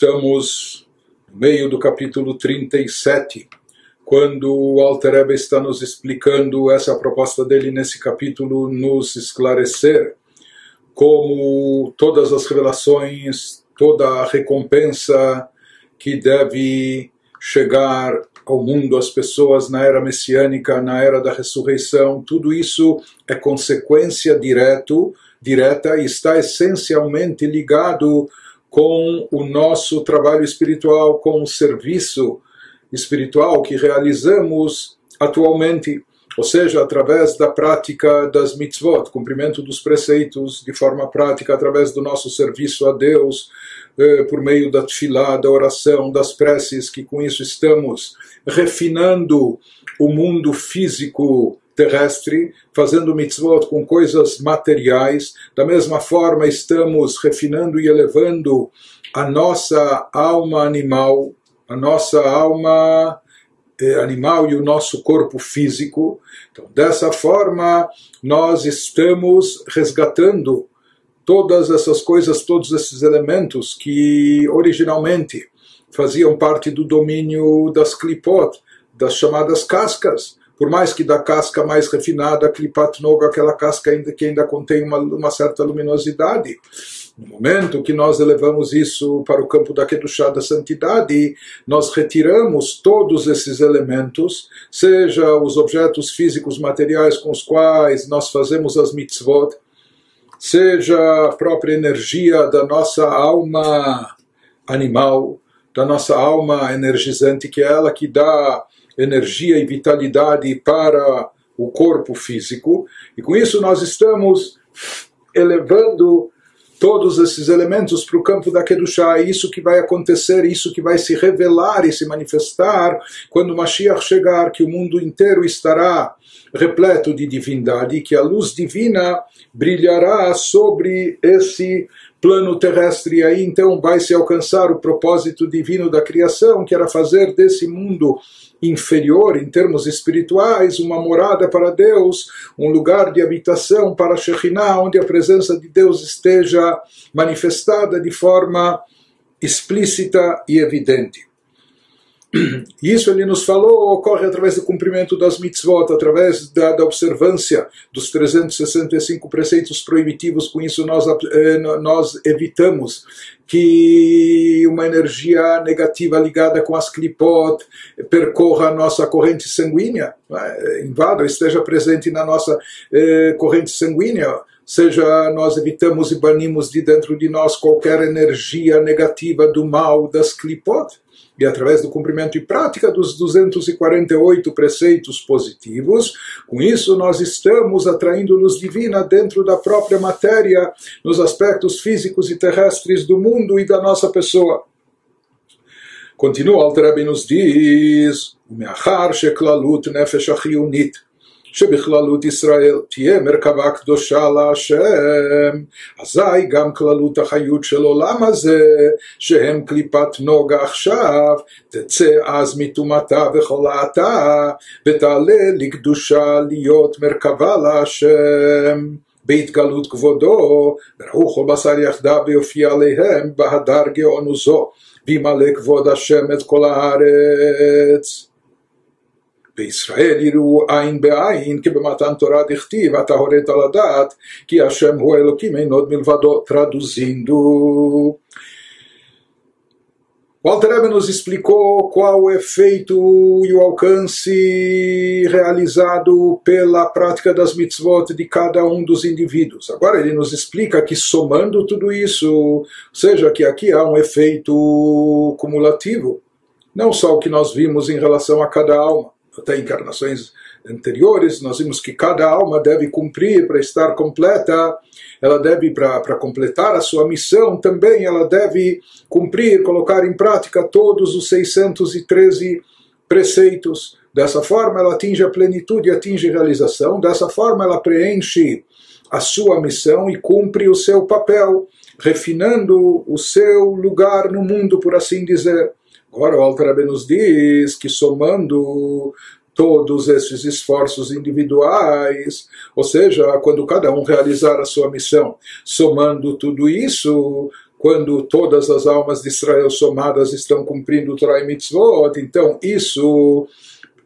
Estamos no meio do capítulo 37, quando o Alter Ebe está nos explicando essa proposta dele nesse capítulo, nos esclarecer como todas as revelações, toda a recompensa que deve chegar ao mundo, às pessoas na era messiânica, na era da ressurreição, tudo isso é consequência direto, direta e está essencialmente ligado com o nosso trabalho espiritual, com o serviço espiritual que realizamos atualmente, ou seja, através da prática das mitzvot, cumprimento dos preceitos de forma prática, através do nosso serviço a Deus, eh, por meio da tefilá, da oração, das preces, que com isso estamos refinando o mundo físico terrestre, fazendo mitzvot com coisas materiais. Da mesma forma, estamos refinando e elevando a nossa alma animal, a nossa alma eh, animal e o nosso corpo físico. Então, dessa forma, nós estamos resgatando todas essas coisas, todos esses elementos que originalmente faziam parte do domínio das klipot, das chamadas cascas, por mais que da casca mais refinada, a Klipat Noga, aquela casca ainda, que ainda contém uma, uma certa luminosidade. No momento que nós elevamos isso para o campo da Kedushá da santidade, nós retiramos todos esses elementos, seja os objetos físicos materiais com os quais nós fazemos as mitzvot, seja a própria energia da nossa alma animal, da nossa alma energizante, que é ela que dá energia e vitalidade para o corpo físico, e com isso nós estamos elevando todos esses elementos para o campo da Kedushá, é isso que vai acontecer, isso que vai se revelar e se manifestar quando Mashiach chegar, que o mundo inteiro estará repleto de divindade, que a luz divina brilhará sobre esse plano terrestre, e aí então vai se alcançar o propósito divino da criação, que era fazer desse mundo inferior em termos espirituais, uma morada para Deus, um lugar de habitação para Shekhinah, onde a presença de Deus esteja manifestada de forma explícita e evidente. Isso ele nos falou ocorre através do cumprimento das mitzvot, através da, da observância dos 365 preceitos proibitivos. Com isso, nós, eh, nós evitamos que uma energia negativa ligada com as clipot percorra a nossa corrente sanguínea, né? invada, esteja presente na nossa eh, corrente sanguínea seja nós evitamos e banimos de dentro de nós qualquer energia negativa do mal das clipot e através do cumprimento e prática dos 248 preceitos positivos, com isso nós estamos atraindo luz divina dentro da própria matéria, nos aspectos físicos e terrestres do mundo e da nossa pessoa. Continua, o Rebbe nos diz, Meachar sheklalut nefesh achiyunit, שבכללות ישראל תהיה מרכבה קדושה להשם, אזי גם כללות החיות של עולם הזה, שהם קליפת נוגה עכשיו, תצא אז מטומאתה וחולאתה, ותעלה לקדושה להיות מרכבה להשם. בהתגלות כבודו, וראו כל בשר יחדיו ויופיע עליהם בהדר גאונו זו, וימלא כבוד השם את כל הארץ. בישראל יראו עין בעין כי במתן תורה דכתיב אתה הורית לדעת כי השם הוא אלוקים אין עוד מלבדו traduzindo Walter Eben nos explicou qual o efeito e o alcance realizado pela prática das mitzvot de cada um dos indivíduos. Agora ele nos explica que somando tudo isso, ou seja, que aqui há um efeito cumulativo, não só o que nós vimos em relação a cada alma, até encarnações anteriores, nós vimos que cada alma deve cumprir para estar completa, ela deve, para completar a sua missão, também ela deve cumprir, colocar em prática todos os 613 preceitos. Dessa forma, ela atinge a plenitude, atinge a realização. Dessa forma, ela preenche a sua missão e cumpre o seu papel, refinando o seu lugar no mundo, por assim dizer. Agora o Alter nos diz que somando todos esses esforços individuais, ou seja, quando cada um realizar a sua missão, somando tudo isso, quando todas as almas de Israel somadas estão cumprindo o Torah e Mitzvot, então isso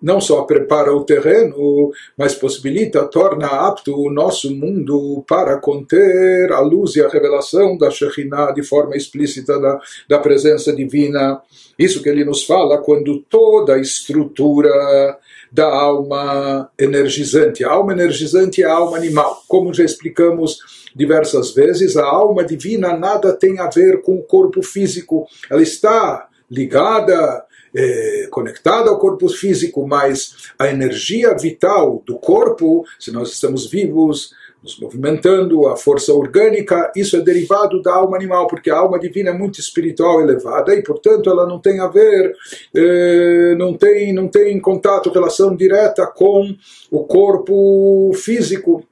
não só prepara o terreno, mas possibilita, torna apto o nosso mundo para conter a luz e a revelação da Shekhinah de forma explícita da, da presença divina. Isso que ele nos fala quando toda a estrutura da alma energizante. A alma energizante é a alma animal. Como já explicamos diversas vezes, a alma divina nada tem a ver com o corpo físico. Ela está ligada é, conectada ao corpo físico, mas a energia vital do corpo, se nós estamos vivos, nos movimentando, a força orgânica, isso é derivado da alma animal, porque a alma divina é muito espiritual elevada e, portanto, ela não tem a ver, eh, não, tem, não tem contato, relação direta com o corpo físico.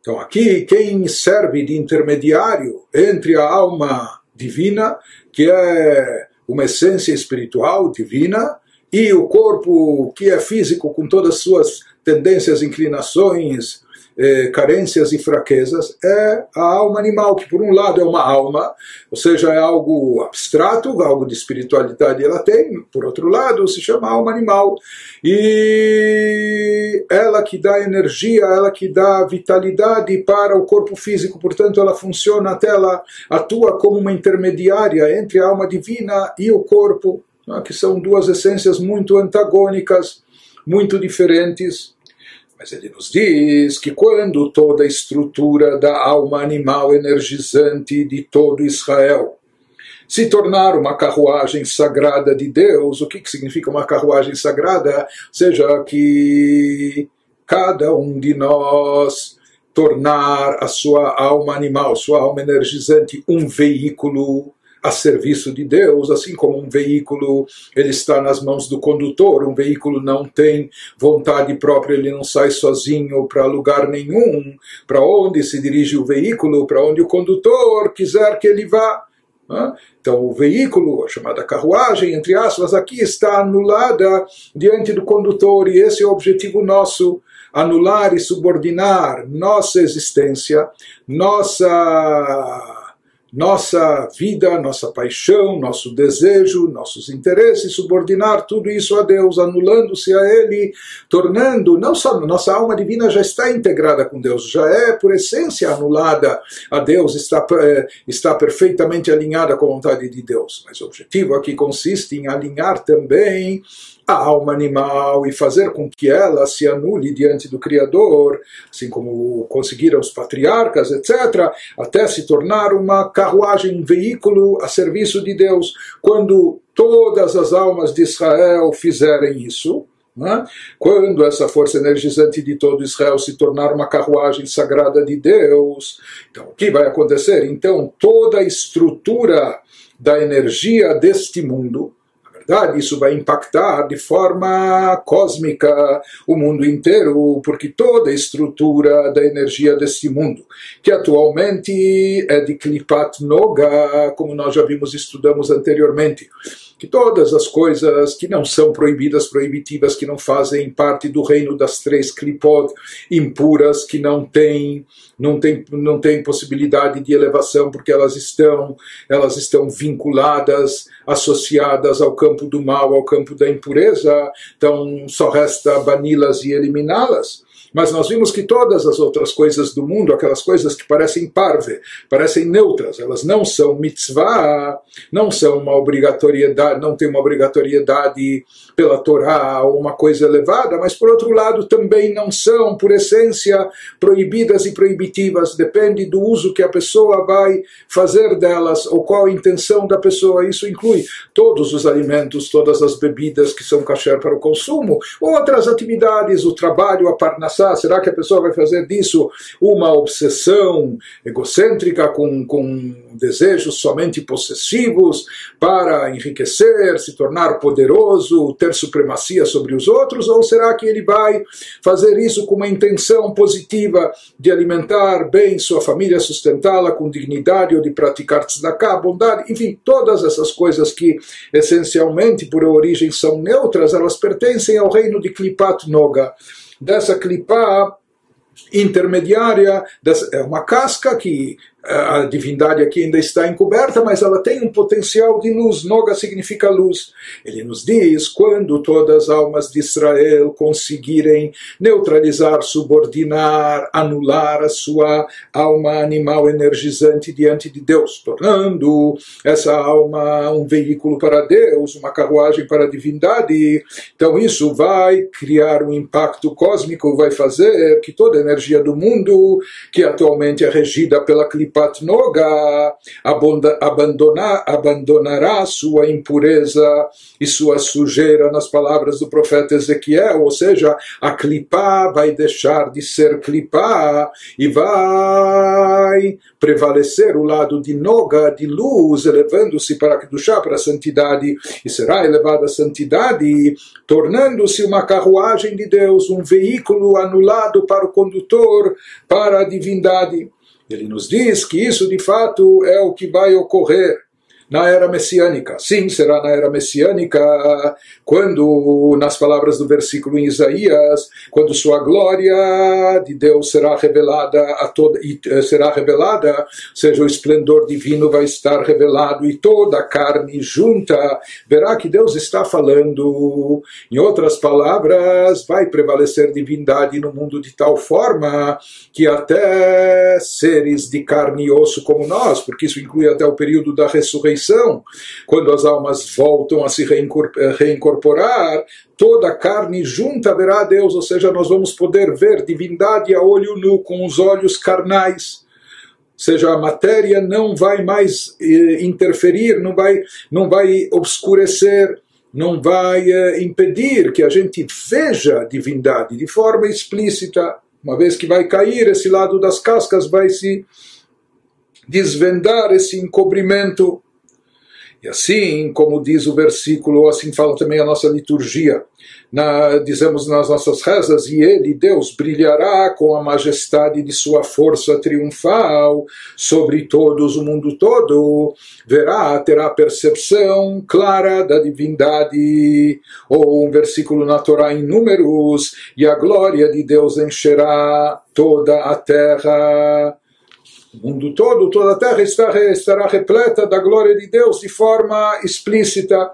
Então, aqui, quem serve de intermediário entre a alma divina, que é uma essência espiritual divina e o corpo que é físico com todas as suas tendências, inclinações, eh, carências e fraquezas é a alma animal, que por um lado é uma alma, ou seja, é algo abstrato, algo de espiritualidade ela tem, por outro lado se chama alma animal, e ela que dá energia, ela que dá vitalidade para o corpo físico, portanto ela funciona até ela atua como uma intermediária entre a alma divina e o corpo, né, que são duas essências muito antagônicas, muito diferentes. Mas ele nos diz que quando toda a estrutura da alma animal energizante de todo Israel se tornar uma carruagem sagrada de Deus, o que, que significa uma carruagem sagrada? Seja que cada um de nós tornar a sua alma animal, sua alma energizante, um veículo a serviço de Deus, assim como um veículo ele está nas mãos do condutor, um veículo não tem vontade própria, ele não sai sozinho para lugar nenhum, para onde se dirige o veículo, para onde o condutor quiser que ele vá. Então, o veículo, a chamada carruagem, entre aspas, aqui está anulada diante do condutor, e esse é o objetivo nosso: anular e subordinar nossa existência, nossa nossa vida, nossa paixão, nosso desejo, nossos interesses, subordinar tudo isso a Deus, anulando-se a Ele, tornando, não só nossa alma divina já está integrada com Deus, já é por essência anulada a Deus, está, é, está perfeitamente alinhada com a vontade de Deus. Mas o objetivo aqui consiste em alinhar também a alma animal e fazer com que ela se anule diante do Criador, assim como conseguiram os patriarcas, etc., até se tornar uma carruagem, um veículo a serviço de Deus. Quando todas as almas de Israel fizerem isso, né? Quando essa força energizante de todo Israel se tornar uma carruagem sagrada de Deus, então o que vai acontecer? Então toda a estrutura da energia deste mundo, verdade, isso vai impactar de forma cósmica o mundo inteiro, porque toda a estrutura da energia deste mundo, que atualmente é de Klipat Noga, como nós já vimos e estudamos anteriormente, que todas as coisas que não são proibidas, proibitivas, que não fazem parte do reino das três klipot impuras, que não têm não tem, não tem possibilidade de elevação porque elas estão elas estão vinculadas, associadas ao campo do mal, ao campo da impureza, então só resta bani-las e eliminá-las. Mas nós vimos que todas as outras coisas do mundo, aquelas coisas que parecem parve, parecem neutras, elas não são mitzvah, não são uma obrigatoriedade, não tem uma obrigatoriedade pela Torá ou uma coisa elevada, mas por outro lado também não são, por essência, proibidas e proibitivas, depende do uso que a pessoa vai fazer delas ou qual a intenção da pessoa. Isso inclui todos os alimentos, todas as bebidas que são kasher para o consumo, outras atividades, o trabalho, a parnassá, será que a pessoa vai fazer disso uma obsessão egocêntrica com, com desejos somente possessivos para enriquecer, se tornar poderoso, ter supremacia sobre os outros? Ou será que ele vai fazer isso com uma intenção positiva de alimentar bem sua família, sustentá-la com dignidade ou de praticar tzedakah, bondade, enfim, todas essas coisas que essencialmente por origem são neutras, elas pertencem ao reino de Klipat Noga dessa clipá intermediária, é uma casca que a divindade aqui ainda está encoberta, mas ela tem um potencial de luz. Noga significa luz. Ele nos diz: quando todas as almas de Israel conseguirem neutralizar, subordinar, anular a sua alma animal energizante diante de Deus, tornando essa alma um veículo para Deus, uma carruagem para a divindade, então isso vai criar um impacto cósmico, vai fazer que toda a energia do mundo, que atualmente é regida pela clipa Klipat Noga abandonar, abandonará sua impureza e sua sujeira nas palavras do profeta Ezequiel, ou seja, a Klipá vai deixar de ser Klipá e vai prevalecer o lado de Noga, de luz, elevando-se para Kedushá, para a santidade, e será elevada a santidade, tornando-se uma carruagem de Deus, um veículo anulado para o condutor, para a divindade. Ele nos diz que isso de fato é o que vai ocorrer na era messiânica. Sim, será na era messiânica, quando, nas palavras do versículo em Isaías, quando sua glória de Deus será revelada a toda, e eh, será revelada, seja o esplendor divino vai estar revelado e toda a carne junta verá que Deus está falando. Em outras palavras, vai prevalecer divindade no mundo de tal forma que até seres de carne e osso como nós, porque isso inclui até o período da ressurreição ressurreição, quando as almas voltam a se reincorporar, toda a carne junta verá a Deus, ou seja, nós vamos poder ver divindade a olho nu, com os olhos carnais. Ou seja, a matéria não vai mais eh, interferir, não vai, não vai obscurecer, não vai eh, impedir que a gente veja a divindade de forma explícita. Uma vez que vai cair, esse lado das cascas vai se desvendar esse encobrimento. E assim, como diz o versículo, assim fala também a nossa liturgia. Na, dizemos nas nossas rezas, e ele, Deus, brilhará com a majestade de sua força triunfal sobre todos, o mundo todo, verá, terá percepção clara da divindade. Ou um versículo na Torá em números, e a glória de Deus encherá toda a terra. O mundo todo, toda a terra estará, estará repleta da glória de Deus de forma explícita.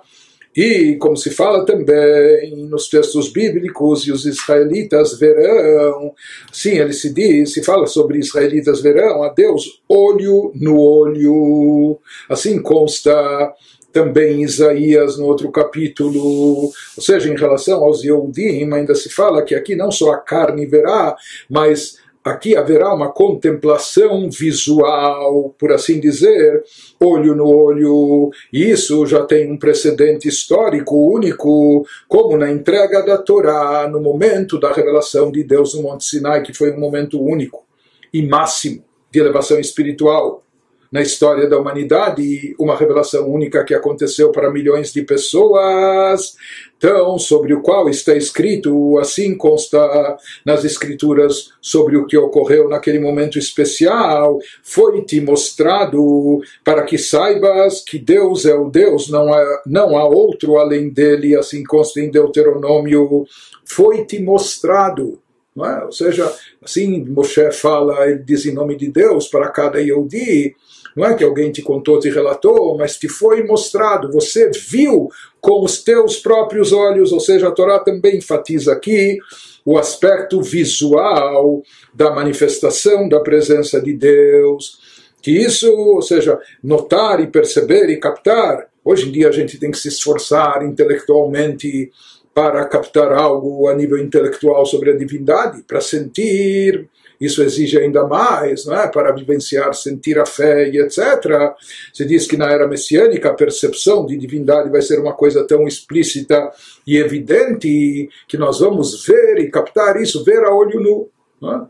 E, como se fala também nos textos bíblicos, e os israelitas verão, sim, ele se diz, se fala sobre israelitas verão a Deus olho no olho. Assim consta também Isaías no outro capítulo, ou seja, em relação aos Yehudim, ainda se fala que aqui não só a carne verá, mas aqui haverá uma contemplação visual, por assim dizer, olho no olho, e isso já tem um precedente histórico único, como na entrega da Torá, no momento da revelação de Deus no Monte Sinai, que foi um momento único e máximo de elevação espiritual na história da humanidade, uma revelação única que aconteceu para milhões de pessoas, então, sobre o qual está escrito, assim consta nas escrituras sobre o que ocorreu naquele momento especial, foi-te mostrado para que saibas que Deus é o Deus, não há, não há outro além dele, assim consta em Deuteronômio, foi-te mostrado. É? Ou seja, assim Moshe fala, ele diz em nome de Deus para cada Yehudi, não é que alguém te contou, te relatou, mas te foi mostrado, você viu com os teus próprios olhos, ou seja, a Torá também enfatiza aqui o aspecto visual da manifestação da presença de Deus, que isso, ou seja, notar e perceber e captar. Hoje em dia a gente tem que se esforçar intelectualmente para captar algo a nível intelectual sobre a divindade, para sentir isso exige ainda mais, não é? para vivenciar, sentir a fé e etc. Se diz que na era messiânica a percepção de divindade vai ser uma coisa tão explícita e evidente que nós vamos ver e captar isso, ver a olho nu, é?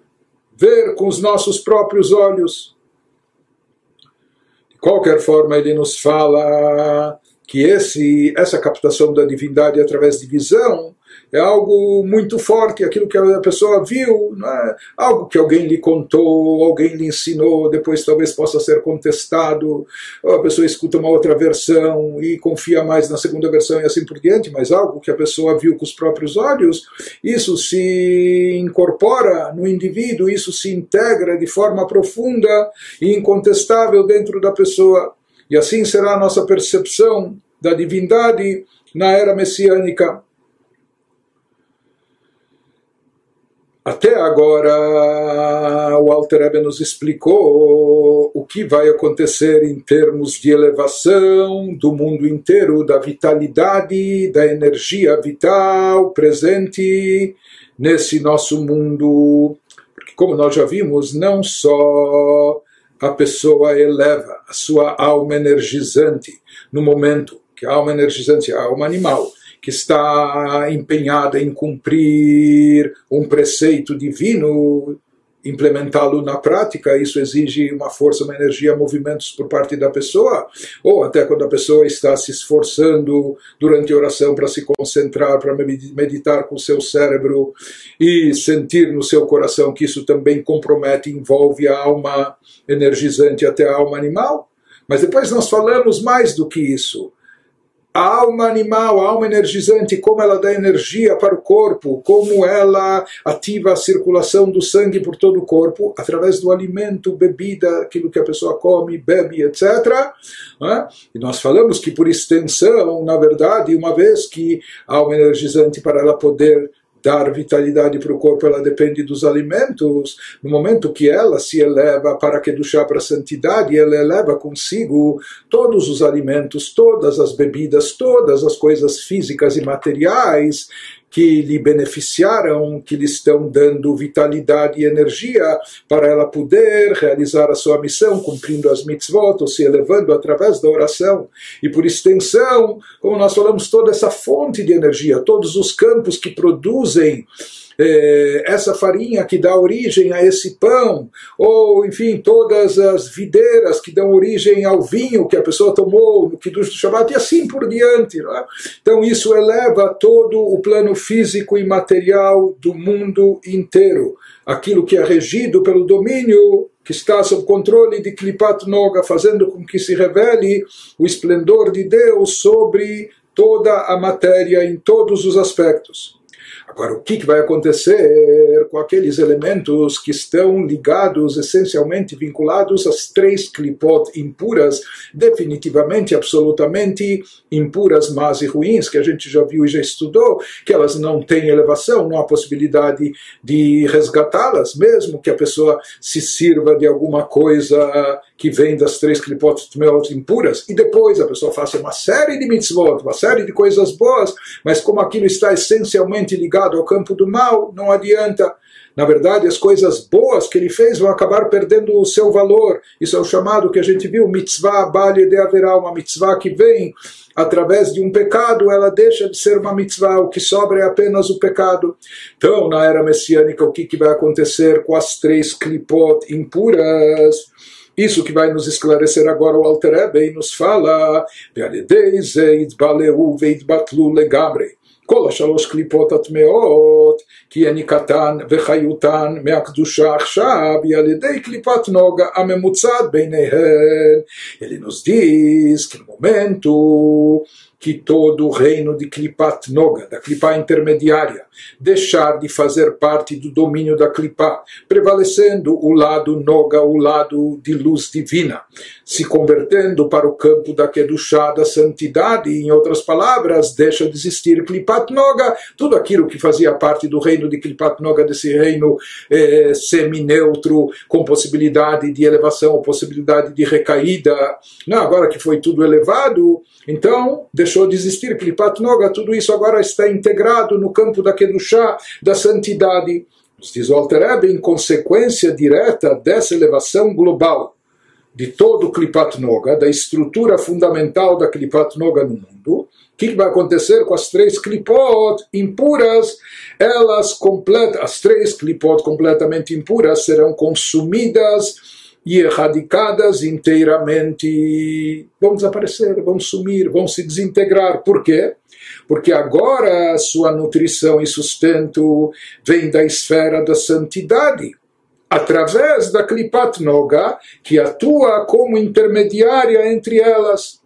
ver com os nossos próprios olhos. De qualquer forma, ele nos fala que esse, essa captação da divindade através de visão é algo muito forte, aquilo que a pessoa viu, não é algo que alguém lhe contou, alguém lhe ensinou, depois talvez possa ser contestado, a pessoa escuta uma outra versão e confia mais na segunda versão e assim por diante, mas algo que a pessoa viu com os próprios olhos, isso se incorpora no indivíduo, isso se integra de forma profunda e incontestável dentro da pessoa. E assim será a nossa percepção da divindade na era messiânica. Até agora, o Alter Ebe nos explicou o que vai acontecer em termos de elevação do mundo inteiro, da vitalidade, da energia vital presente nesse nosso mundo. Porque, como nós já vimos, não só a pessoa eleva a sua alma energizante no momento que a alma energizante, a alma animal, que está empenhada em cumprir um preceito divino, implementá-lo na prática, isso exige uma força, uma energia, movimentos por parte da pessoa, ou até quando a pessoa está se esforçando durante a oração para se concentrar, para meditar com o seu cérebro e sentir no seu coração que isso também compromete, envolve a alma energizante até a alma animal. Mas depois nós falamos mais do que isso a alma animal, a alma energizante, como ela dá energia para o corpo, como ela ativa a circulação do sangue por todo o corpo, através do alimento, bebida, aquilo que a pessoa come, bebe, etc. E nós falamos que, por extensão, na verdade, uma vez que a alma energizante, para ela poder dar vitalidade para o corpo, ela depende dos alimentos. No momento que ela se eleva para que chá para a santidade, ela eleva consigo todos os alimentos, todas as bebidas, todas as coisas físicas e materiais que lhe beneficiaram, que lhe estão dando vitalidade e energia para ela poder realizar a sua missão, cumprindo as mitzvot, ou se elevando através da oração. E por extensão, como nós falamos, toda essa fonte de energia, todos os campos que produzem eh, essa farinha que dá origem a esse pão, ou enfim, todas as videiras que dão origem ao vinho que a pessoa tomou no Kiddush do Shabbat, e assim por diante. É? Então isso eleva todo o plano físico e material do mundo inteiro. Aquilo que é regido pelo domínio que está sob controle de Klipat Noga, fazendo com que se revele o esplendor de Deus sobre toda a matéria em todos os aspectos. Agora, o que, vai acontecer com aqueles elementos que estão ligados, essencialmente vinculados às três clipot impuras, definitivamente, absolutamente impuras, más e ruins, que a gente já viu e já estudou, que elas não têm elevação, não há possibilidade de resgatá-las, mesmo que a pessoa se sirva de alguma coisa que vem das três clipot impuras, e depois a pessoa faça uma série de mitzvot, uma série de coisas boas, mas como aquilo está essencialmente ligado ao campo do mal, não adianta. Na verdade, as coisas boas que ele fez vão acabar perdendo o seu valor. Isso é o chamado que a gente viu, mitzvah bali de haverá, uma mitzvah que vem através de um pecado, ela deixa de ser uma mitzvah, o que sobra é apenas o pecado. Então, na era messiânica, o que, que vai acontecer com as três clipot impuras? Isso que vai nos esclarecer agora o Alter Ebe e nos fala כל השלוש קליפות הטמאות, כי יניקתן וחיותן מהקדושה עכשיו, היא על ידי קליפת נוגה הממוצעת ביניהן. Ele nos diz que no momento que todo o reino de Klipat Noga, da Klipa intermediária, deixar de fazer parte do domínio da Klipa, prevalecendo o lado Noga, o lado de luz divina, se convertendo para o campo da Kedushá, da santidade, em outras palavras, deixa de existir Noga, tudo aquilo que fazia parte do reino de Klipat Noga, desse reino eh, semi-neutro, com possibilidade de elevação, possibilidade de recaída, não, agora que foi tudo elevado, então deixou de existir Klipat Noga, tudo isso agora está integrado no campo da Kedushá, da santidade. Diz o Alter em consequência direta dessa elevação global de todo o Klipat Noga, da estrutura fundamental da Klipat Noga no mundo, o que vai acontecer com as três Klipot impuras? Elas completas, as três Klipot completamente impuras serão consumidas e erradicadas inteiramente. Vão desaparecer, vão sumir, vão se desintegrar. Por quê? porque agora sua nutrição e sustento vem da esfera da santidade através da Klipat Noga, que atua como intermediária entre elas.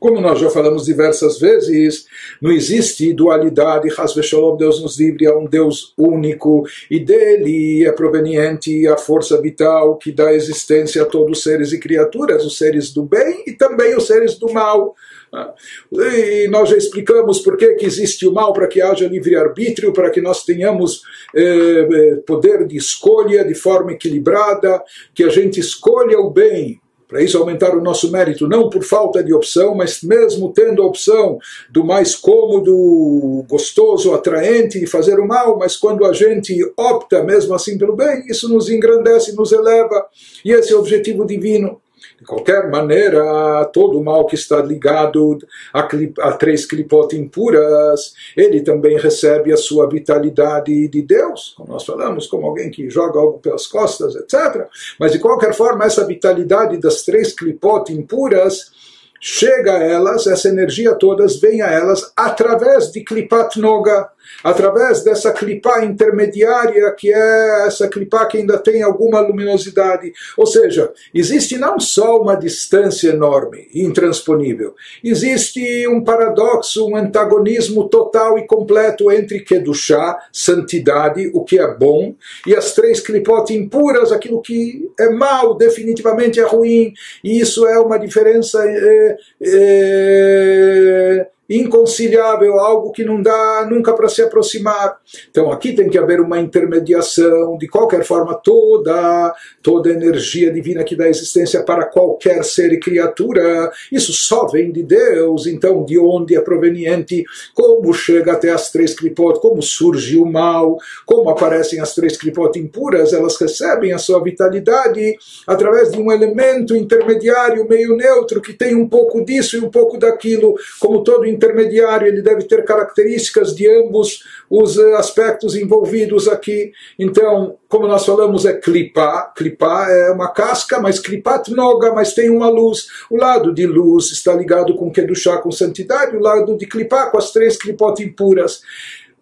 Como nós já falamos diversas vezes, não existe dualidade, Hasveshalom, Deus nos livre, é um Deus único e dele é proveniente a força vital que dá existência a todos os seres e criaturas, os seres do bem e também os seres do mal. E nós já explicamos por que, que existe o mal, para que haja livre-arbítrio, para que nós tenhamos eh, eh, poder de escolha de forma equilibrada, que a gente escolha o bem. Para isso aumentar o nosso mérito, não por falta de opção, mas mesmo tendo a opção do mais cômodo, gostoso, atraente de fazer o mal, mas quando a gente opta mesmo assim pelo bem, isso nos engrandece, nos eleva. E esse é o objetivo divino. De qualquer maneira, todo mal que está ligado a, a três clipot impuras, ele também recebe a sua vitalidade de Deus, como nós falamos, como alguém que joga algo pelas costas, etc. Mas de qualquer forma, essa vitalidade das três clipot impuras chega a elas, essa energia todas vem a elas através de Klipat Noga, através dessa clipá intermediária que é essa clipá que ainda tem alguma luminosidade. Ou seja, existe não só uma distância enorme, intransponível, existe um paradoxo, um antagonismo total e completo entre Kedushá, santidade, o que é bom, e as três clipot impuras, aquilo que é mal, definitivamente é ruim, e isso é uma diferença. É, é, inconciliável, algo que não dá nunca para se aproximar. Então aqui tem que haver uma intermediação, de qualquer forma, toda, toda energia divina que dá existência para qualquer ser e criatura, isso só vem de Deus, então de onde é proveniente, como chega até as três clipot, como surge o mal, como aparecem as três clipot impuras, elas recebem a sua vitalidade através de um elemento intermediário, meio neutro, que tem um pouco disso e um pouco daquilo, como todo intermediário, ele deve ter características de ambos os eh, aspectos envolvidos aqui. Então, como nós falamos, é clipar. Clipar é uma casca, mas clipat noga, mas tem uma luz. O lado de luz está ligado com Kedushá, com santidade, o lado de clipar com as três clipot impuras.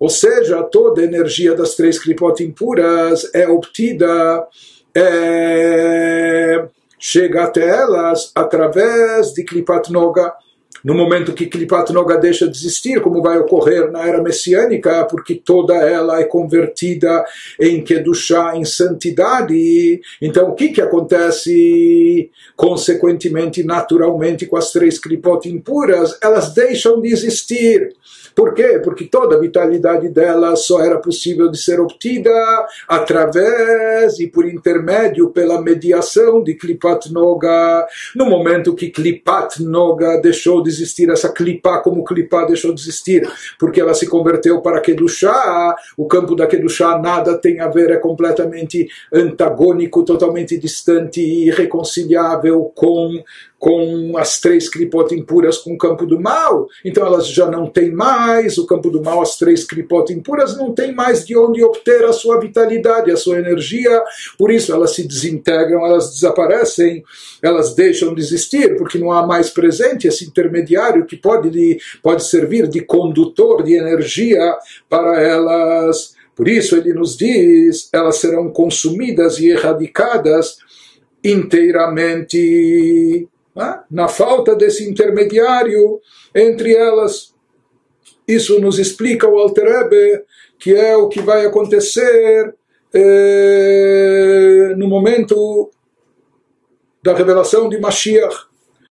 Ou seja, toda a energia das três clipot impuras é obtida, é, chega até elas através de clipat noga no momento que Klipat Noga deixa de existir, como vai ocorrer na era messiânica, porque toda ela é convertida em Kedushá, em santidade. Então, o que, que acontece? Consequentemente, naturalmente, com as três Klipot impuras, elas deixam de existir. Por quê? Porque toda a vitalidade dela só era possível de ser obtida através e por intermédio, pela mediação de Klipat Noga. No momento que Klipat Noga deixou de existir, essa Klipá como Klipá deixou de existir, porque ela se converteu para Kedushá, o campo da Kedushá nada tem a ver, é completamente antagônico, totalmente distante e irreconciliável com com as três clipot impuras com o campo do mal, então elas já não têm mais. O campo do mal, as três clipot impuras não têm mais de onde obter a sua vitalidade, a sua energia, por isso elas se desintegram, elas desaparecem, elas deixam de existir, porque não há mais presente esse intermediário que pode, pode servir de condutor de energia para elas. Por isso ele nos diz, elas serão consumidas e erradicadas inteiramente né? na falta desse intermediário entre elas. Isso nos explica o Alter que é o que vai acontecer eh, no momento da revelação de Mashiach.